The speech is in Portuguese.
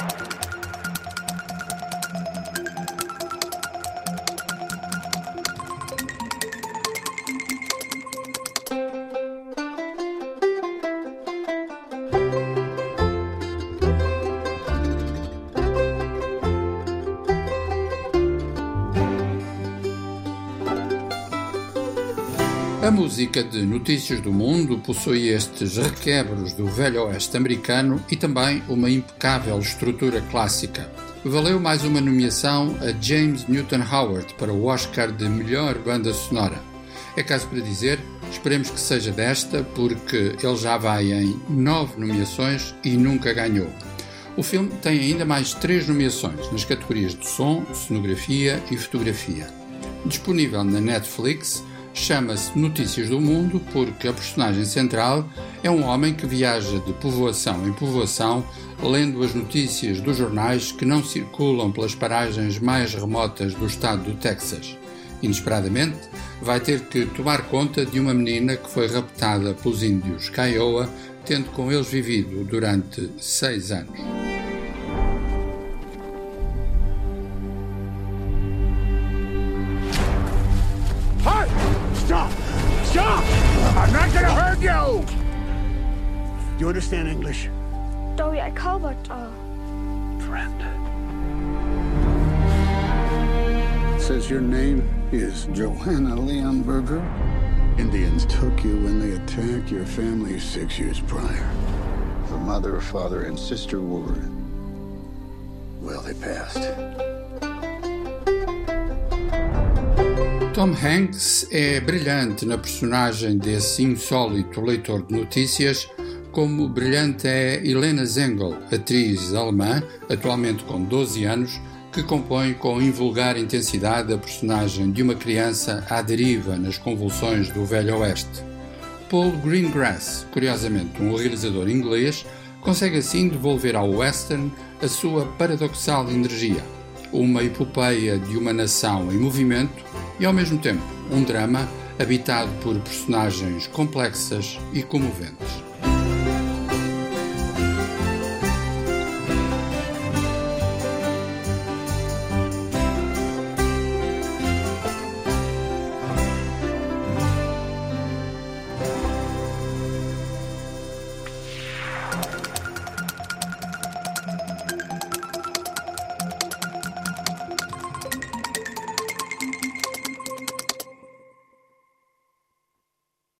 Thank you. A música de Notícias do Mundo possui estes requebros do velho oeste americano e também uma impecável estrutura clássica. Valeu mais uma nomeação a James Newton Howard para o Oscar de melhor banda sonora. É caso para dizer, esperemos que seja desta, porque ele já vai em nove nomeações e nunca ganhou. O filme tem ainda mais três nomeações nas categorias de som, sonografia e fotografia. Disponível na Netflix, chama-se Notícias do Mundo porque a personagem central é um homem que viaja de povoação em povoação lendo as notícias dos jornais que não circulam pelas paragens mais remotas do estado do Texas. Inesperadamente, vai ter que tomar conta de uma menina que foi raptada pelos índios Kiowa, tendo com eles vivido durante seis anos. You! You understand English? Dog, jeg kan godt, uh... Friend. It says your name is Johanna Leonberger. Indians took you when they attacked your family six years prior. The mother, father, and sister were... Well, they passed. Tom Hanks é brilhante na personagem desse insólito leitor de notícias, como brilhante é Helena Zengel, atriz alemã, atualmente com 12 anos, que compõe com invulgar intensidade a personagem de uma criança à deriva nas convulsões do Velho Oeste. Paul Greengrass, curiosamente um realizador inglês, consegue assim devolver ao western a sua paradoxal energia, uma epopeia de uma nação em movimento e ao mesmo tempo um drama habitado por personagens complexas e comoventes.